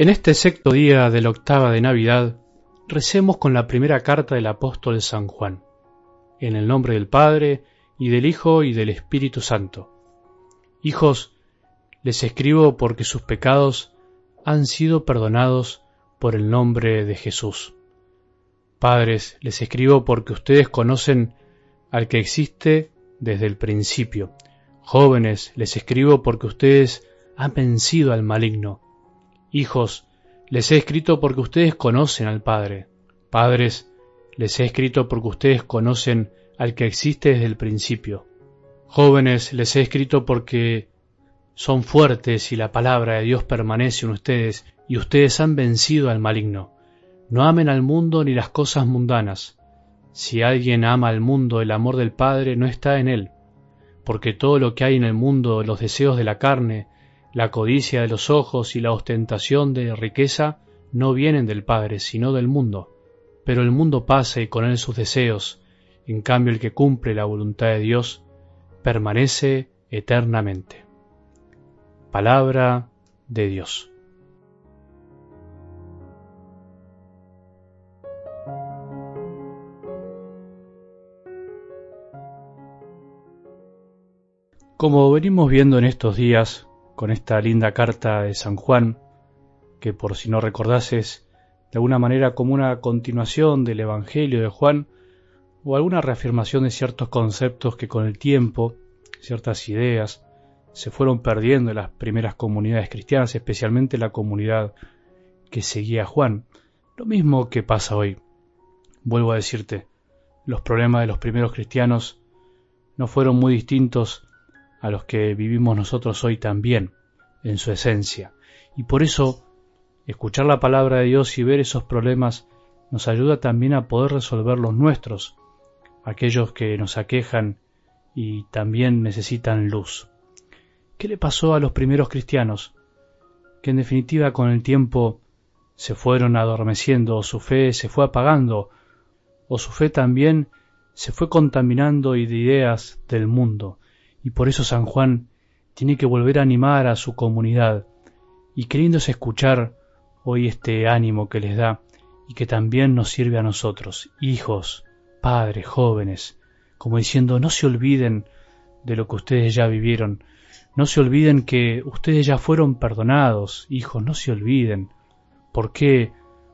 En este sexto día de la octava de Navidad, recemos con la primera carta del apóstol San Juan, en el nombre del Padre, y del Hijo, y del Espíritu Santo. Hijos, les escribo porque sus pecados han sido perdonados por el nombre de Jesús. Padres, les escribo porque ustedes conocen al que existe desde el principio. Jóvenes, les escribo porque ustedes han vencido al maligno. Hijos, les he escrito porque ustedes conocen al Padre. Padres, les he escrito porque ustedes conocen al que existe desde el principio. Jóvenes, les he escrito porque son fuertes y la palabra de Dios permanece en ustedes y ustedes han vencido al maligno. No amen al mundo ni las cosas mundanas. Si alguien ama al mundo, el amor del Padre no está en él, porque todo lo que hay en el mundo, los deseos de la carne, la codicia de los ojos y la ostentación de riqueza no vienen del Padre, sino del mundo. Pero el mundo pasa y con él sus deseos, en cambio el que cumple la voluntad de Dios permanece eternamente. Palabra de Dios. Como venimos viendo en estos días, con esta linda carta de San Juan, que por si no recordases, de alguna manera como una continuación del Evangelio de Juan, o alguna reafirmación de ciertos conceptos que con el tiempo, ciertas ideas, se fueron perdiendo en las primeras comunidades cristianas, especialmente la comunidad que seguía a Juan. Lo mismo que pasa hoy. Vuelvo a decirte, los problemas de los primeros cristianos no fueron muy distintos a los que vivimos nosotros hoy también, en su esencia. Y por eso, escuchar la palabra de Dios y ver esos problemas nos ayuda también a poder resolver los nuestros, aquellos que nos aquejan y también necesitan luz. ¿Qué le pasó a los primeros cristianos? Que en definitiva con el tiempo se fueron adormeciendo, o su fe se fue apagando, o su fe también se fue contaminando de ideas del mundo, y por eso San Juan tiene que volver a animar a su comunidad y queriéndose escuchar hoy este ánimo que les da y que también nos sirve a nosotros, hijos, padres, jóvenes, como diciendo no se olviden de lo que ustedes ya vivieron, no se olviden que ustedes ya fueron perdonados, hijos, no se olviden. ¿Por qué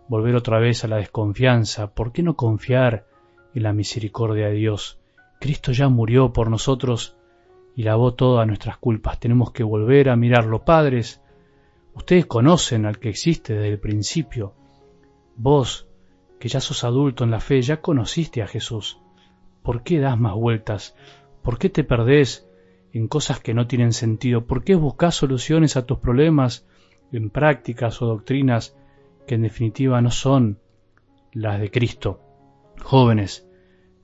volver otra vez a la desconfianza? ¿Por qué no confiar en la misericordia de Dios? Cristo ya murió por nosotros y lavó todas nuestras culpas. Tenemos que volver a mirarlo. Padres, ustedes conocen al que existe desde el principio. Vos, que ya sos adulto en la fe, ya conociste a Jesús. ¿Por qué das más vueltas? ¿Por qué te perdés en cosas que no tienen sentido? ¿Por qué buscas soluciones a tus problemas en prácticas o doctrinas que en definitiva no son las de Cristo? Jóvenes,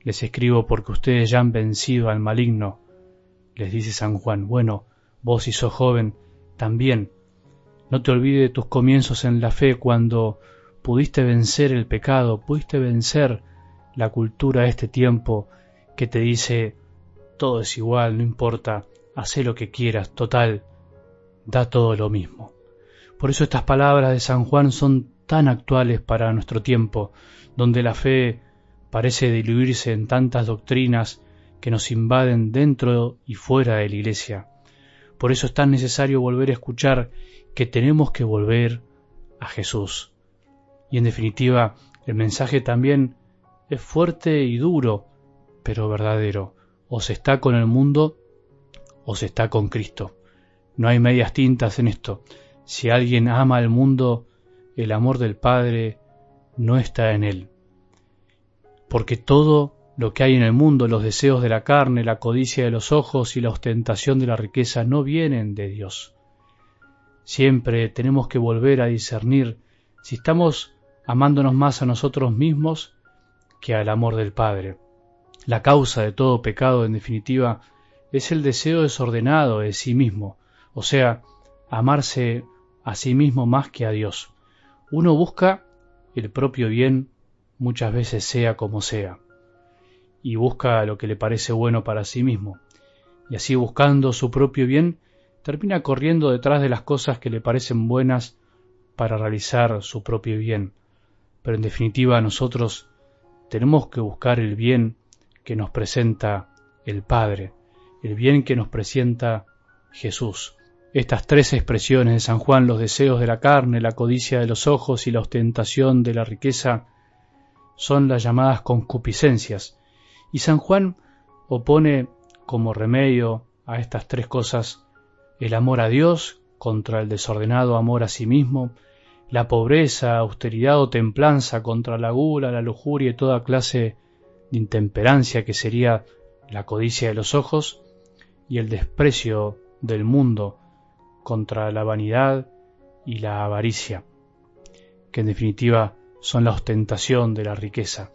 les escribo porque ustedes ya han vencido al maligno les dice San Juan, bueno, vos si sos joven, también, no te olvides de tus comienzos en la fe cuando pudiste vencer el pecado, pudiste vencer la cultura de este tiempo que te dice todo es igual, no importa, haz lo que quieras, total, da todo lo mismo. Por eso estas palabras de San Juan son tan actuales para nuestro tiempo, donde la fe parece diluirse en tantas doctrinas que nos invaden dentro y fuera de la iglesia. Por eso es tan necesario volver a escuchar que tenemos que volver a Jesús. Y en definitiva, el mensaje también es fuerte y duro, pero verdadero. O se está con el mundo o se está con Cristo. No hay medias tintas en esto. Si alguien ama al mundo, el amor del Padre no está en él. Porque todo lo que hay en el mundo, los deseos de la carne, la codicia de los ojos y la ostentación de la riqueza no vienen de Dios. Siempre tenemos que volver a discernir si estamos amándonos más a nosotros mismos que al amor del Padre. La causa de todo pecado, en definitiva, es el deseo desordenado de sí mismo, o sea, amarse a sí mismo más que a Dios. Uno busca el propio bien muchas veces sea como sea y busca lo que le parece bueno para sí mismo, y así buscando su propio bien, termina corriendo detrás de las cosas que le parecen buenas para realizar su propio bien, pero en definitiva nosotros tenemos que buscar el bien que nos presenta el Padre, el bien que nos presenta Jesús. Estas tres expresiones de San Juan, los deseos de la carne, la codicia de los ojos y la ostentación de la riqueza, son las llamadas concupiscencias. Y San Juan opone como remedio a estas tres cosas el amor a Dios contra el desordenado amor a sí mismo, la pobreza, austeridad o templanza contra la gula, la lujuria y toda clase de intemperancia que sería la codicia de los ojos, y el desprecio del mundo contra la vanidad y la avaricia, que en definitiva son la ostentación de la riqueza.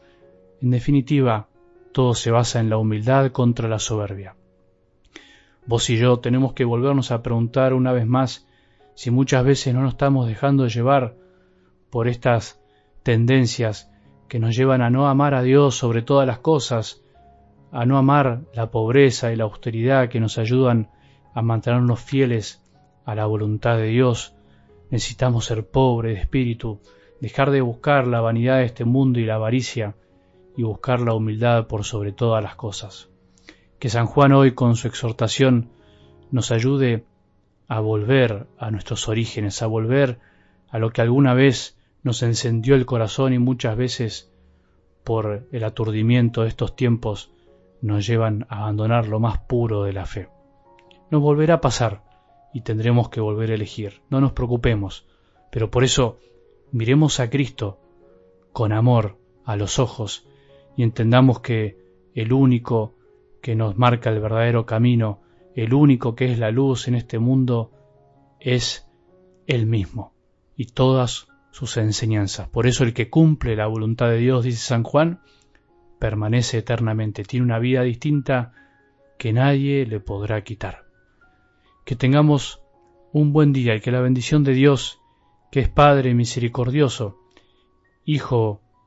En definitiva, todo se basa en la humildad contra la soberbia. Vos y yo tenemos que volvernos a preguntar una vez más si muchas veces no nos estamos dejando llevar por estas tendencias que nos llevan a no amar a Dios sobre todas las cosas, a no amar la pobreza y la austeridad que nos ayudan a mantenernos fieles a la voluntad de Dios. Necesitamos ser pobres de espíritu, dejar de buscar la vanidad de este mundo y la avaricia y buscar la humildad por sobre todas las cosas. Que San Juan hoy con su exhortación nos ayude a volver a nuestros orígenes, a volver a lo que alguna vez nos encendió el corazón y muchas veces por el aturdimiento de estos tiempos nos llevan a abandonar lo más puro de la fe. Nos volverá a pasar y tendremos que volver a elegir. No nos preocupemos, pero por eso miremos a Cristo con amor a los ojos y entendamos que el único que nos marca el verdadero camino, el único que es la luz en este mundo, es Él mismo y todas sus enseñanzas. Por eso el que cumple la voluntad de Dios, dice San Juan, permanece eternamente, tiene una vida distinta que nadie le podrá quitar. Que tengamos un buen día y que la bendición de Dios, que es Padre misericordioso, Hijo